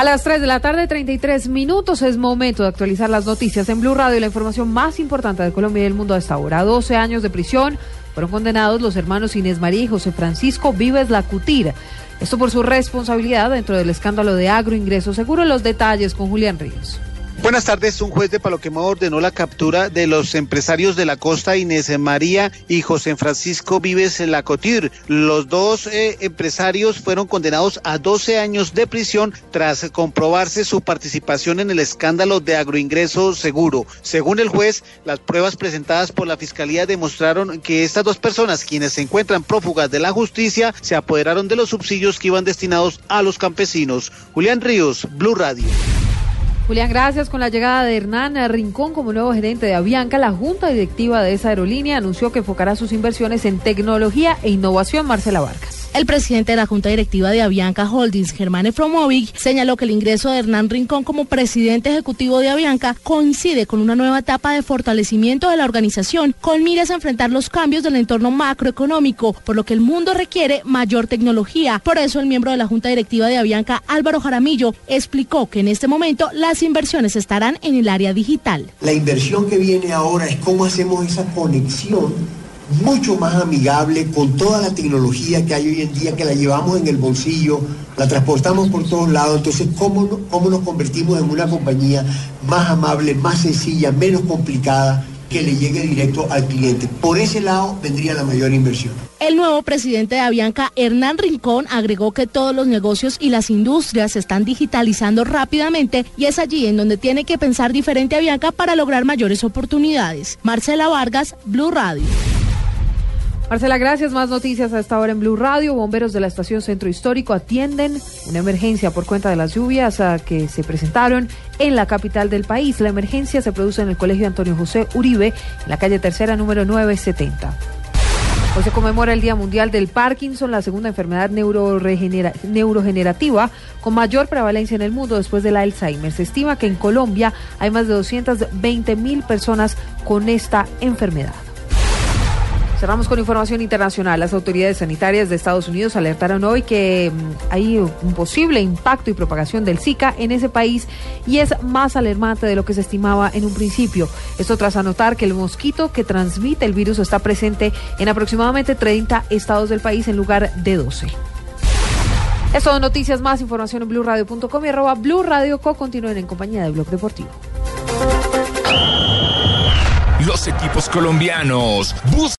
A las 3 de la tarde, 33 minutos, es momento de actualizar las noticias en Blue Radio y la información más importante de Colombia y del mundo a esta hora. 12 años de prisión fueron condenados los hermanos Inés María y José Francisco Vives Lacutir. Esto por su responsabilidad dentro del escándalo de agroingreso. Seguro los detalles con Julián Ríos. Buenas tardes. Un juez de Paloquemao ordenó la captura de los empresarios de la costa Inés María y José Francisco Vives Lacotir. Los dos eh, empresarios fueron condenados a 12 años de prisión tras comprobarse su participación en el escándalo de agroingreso seguro. Según el juez, las pruebas presentadas por la fiscalía demostraron que estas dos personas, quienes se encuentran prófugas de la justicia, se apoderaron de los subsidios que iban destinados a los campesinos. Julián Ríos, Blue Radio. Julián, gracias. Con la llegada de Hernán Rincón como nuevo gerente de Avianca, la junta directiva de esa aerolínea anunció que enfocará sus inversiones en tecnología e innovación. Marcela Vargas. El presidente de la Junta Directiva de Avianca Holdings, Germán Efromovic, señaló que el ingreso de Hernán Rincón como presidente ejecutivo de Avianca coincide con una nueva etapa de fortalecimiento de la organización, con miras a enfrentar los cambios del entorno macroeconómico, por lo que el mundo requiere mayor tecnología. Por eso el miembro de la Junta Directiva de Avianca, Álvaro Jaramillo, explicó que en este momento las inversiones estarán en el área digital. La inversión que viene ahora es cómo hacemos esa conexión mucho más amigable con toda la tecnología que hay hoy en día, que la llevamos en el bolsillo, la transportamos por todos lados. Entonces, ¿cómo, cómo nos convertimos en una compañía más amable, más sencilla, menos complicada? que le llegue directo al cliente. Por ese lado vendría la mayor inversión. El nuevo presidente de Avianca, Hernán Rincón, agregó que todos los negocios y las industrias se están digitalizando rápidamente y es allí en donde tiene que pensar diferente Avianca para lograr mayores oportunidades. Marcela Vargas, Blue Radio. Marcela, gracias. Más noticias a esta hora en Blue Radio. Bomberos de la estación Centro Histórico atienden una emergencia por cuenta de las lluvias ah, que se presentaron en la capital del país. La emergencia se produce en el Colegio Antonio José Uribe, en la calle Tercera, número 970. Hoy se conmemora el Día Mundial del Parkinson, la segunda enfermedad neurogenerativa con mayor prevalencia en el mundo después del Alzheimer. Se estima que en Colombia hay más de 220 mil personas con esta enfermedad. Cerramos con información internacional. Las autoridades sanitarias de Estados Unidos alertaron hoy que mm, hay un posible impacto y propagación del Zika en ese país y es más alarmante de lo que se estimaba en un principio. Esto tras anotar que el mosquito que transmite el virus está presente en aproximadamente 30 estados del país en lugar de 12. Eso son noticias más, información en blueradio.com y arroba Blue Co. Continúen en compañía de Blog Deportivo. Los equipos colombianos buscan